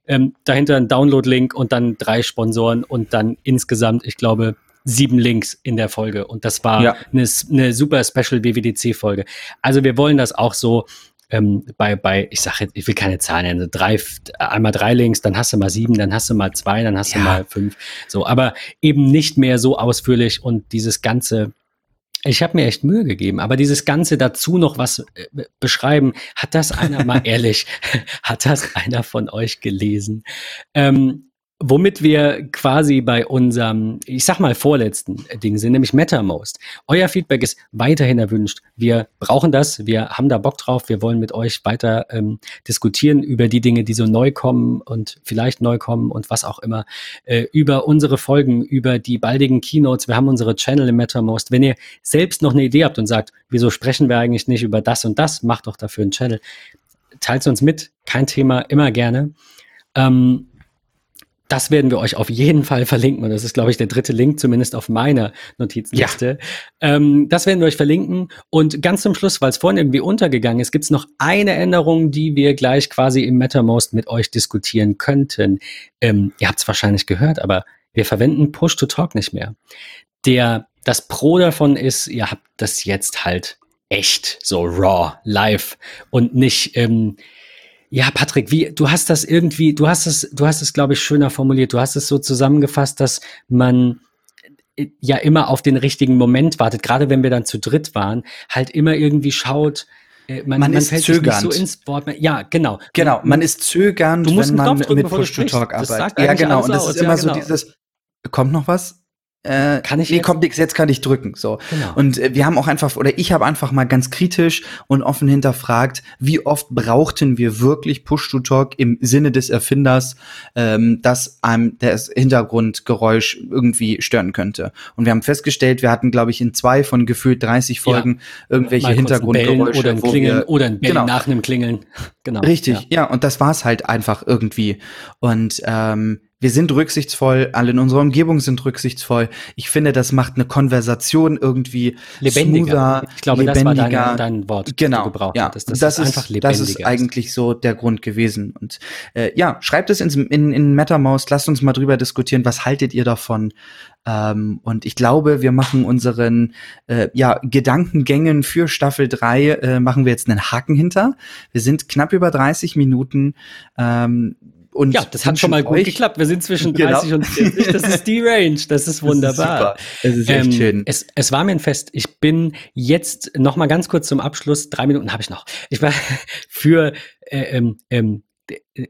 Ähm, dahinter ein Download-Link und dann drei Sponsoren und dann insgesamt, ich glaube, sieben Links in der Folge. Und das war ja. eine, eine super Special WWDC-Folge. Also wir wollen das auch so ähm, bei, bei, ich sage jetzt, ich will keine Zahlen nennen, drei, einmal drei Links, dann hast du mal sieben, dann hast du mal zwei, dann hast ja. du mal fünf. So, aber eben nicht mehr so ausführlich und dieses ganze, ich habe mir echt Mühe gegeben, aber dieses Ganze dazu noch was äh, beschreiben, hat das einer mal ehrlich, hat das einer von euch gelesen? Ähm, Womit wir quasi bei unserem, ich sag mal, vorletzten Ding sind, nämlich MetaMost. Euer Feedback ist weiterhin erwünscht. Wir brauchen das, wir haben da Bock drauf, wir wollen mit euch weiter ähm, diskutieren über die Dinge, die so neu kommen und vielleicht neu kommen und was auch immer, äh, über unsere Folgen, über die baldigen Keynotes. Wir haben unsere Channel im MetaMost. Wenn ihr selbst noch eine Idee habt und sagt, wieso sprechen wir eigentlich nicht über das und das, macht doch dafür einen Channel. Teilt uns mit, kein Thema, immer gerne. Ähm, das werden wir euch auf jeden Fall verlinken. Und das ist, glaube ich, der dritte Link, zumindest auf meiner Notizliste. Ja. Ähm, das werden wir euch verlinken. Und ganz zum Schluss, weil es vorhin irgendwie untergegangen ist, gibt es noch eine Änderung, die wir gleich quasi im MetaMost mit euch diskutieren könnten. Ähm, ihr habt es wahrscheinlich gehört, aber wir verwenden Push-to-Talk nicht mehr. Der, das Pro davon ist, ihr habt das jetzt halt echt, so raw, live und nicht ähm, ja, Patrick, wie, du hast das irgendwie, du hast es, du hast es, glaube ich, schöner formuliert. Du hast es so zusammengefasst, dass man äh, ja immer auf den richtigen Moment wartet. Gerade wenn wir dann zu dritt waren, halt immer irgendwie schaut, äh, man, man, man ist zögernd. so ins Wort. Ja, genau. Genau, man ist zögernd, du musst wenn man drücken, mit Push-to-Talk arbeitet. Ja, genau. Und das ist immer ja, genau. so dieses, kommt noch was? Äh, kann ich nee, jetzt? kommt nix, jetzt kann ich drücken. So. Genau. Und äh, wir haben auch einfach, oder ich habe einfach mal ganz kritisch und offen hinterfragt, wie oft brauchten wir wirklich Push-to-Talk im Sinne des Erfinders, ähm, dass einem das Hintergrundgeräusch irgendwie stören könnte. Und wir haben festgestellt, wir hatten, glaube ich, in zwei von gefühlt 30 Folgen ja. irgendwelche Hintergrundgeräusche. Oder ein Klingeln, oder ein Bellen genau. nach einem Klingeln. Genau. Richtig, ja. ja, und das war's halt einfach irgendwie. Und ähm, wir sind rücksichtsvoll, alle in unserer Umgebung sind rücksichtsvoll. Ich finde, das macht eine Konversation irgendwie lebendiger. Smoother, ich glaube, lebendiger. das war dein, dein Wort, genau, das du gebraucht ja, hattest. Das, das ist, einfach lebendiger. Das ist eigentlich so der Grund gewesen. Und äh, ja, schreibt es ins, in, in MetaMouse, lasst uns mal drüber diskutieren, was haltet ihr davon? Ähm, und ich glaube, wir machen unseren äh, ja, Gedankengängen für Staffel 3, äh, machen wir jetzt einen Haken hinter. Wir sind knapp über 30 Minuten. Ähm, und ja, das hat schon mal gut geklappt. Wir sind zwischen 30 genau. und 40. Das ist die Range. Das ist wunderbar. Das ist, das ist echt ähm, schön. Es, es war mir ein Fest. Ich bin jetzt noch mal ganz kurz zum Abschluss. Drei Minuten habe ich noch. Ich war für äh, ähm, ähm,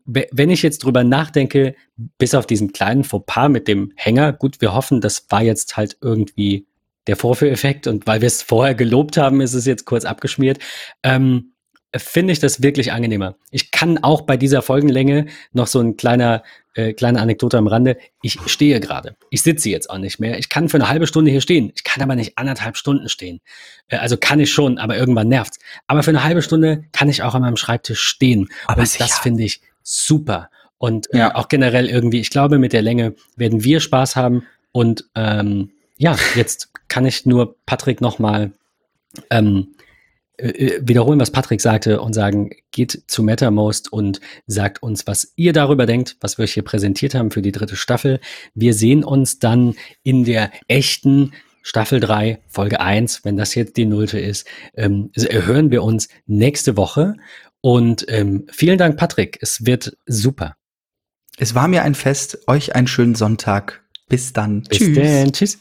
wenn ich jetzt drüber nachdenke, bis auf diesen kleinen Fauxpas mit dem Hänger, gut, wir hoffen, das war jetzt halt irgendwie der Vorführeffekt und weil wir es vorher gelobt haben, ist es jetzt kurz abgeschmiert. Ähm, finde ich das wirklich angenehmer. Ich kann auch bei dieser Folgenlänge noch so ein kleiner, äh, kleine Anekdote am Rande. Ich stehe gerade. Ich sitze jetzt auch nicht mehr. Ich kann für eine halbe Stunde hier stehen. Ich kann aber nicht anderthalb Stunden stehen. Äh, also kann ich schon, aber irgendwann nervt's. Aber für eine halbe Stunde kann ich auch an meinem Schreibtisch stehen. Aber Und das finde ich super. Und äh, ja. auch generell irgendwie, ich glaube, mit der Länge werden wir Spaß haben. Und ähm, ja, jetzt kann ich nur Patrick nochmal ähm, äh, äh, wiederholen, was Patrick sagte und sagen, geht zu MetaMost und sagt uns, was ihr darüber denkt, was wir euch hier präsentiert haben für die dritte Staffel. Wir sehen uns dann in der echten Staffel 3, Folge 1, wenn das jetzt die Nullte ist, ähm, hören wir uns nächste Woche. Und ähm, vielen Dank, Patrick. Es wird super. Es war mir ein Fest. Euch einen schönen Sonntag. Bis dann. Bis Tschüss. Dann. Tschüss.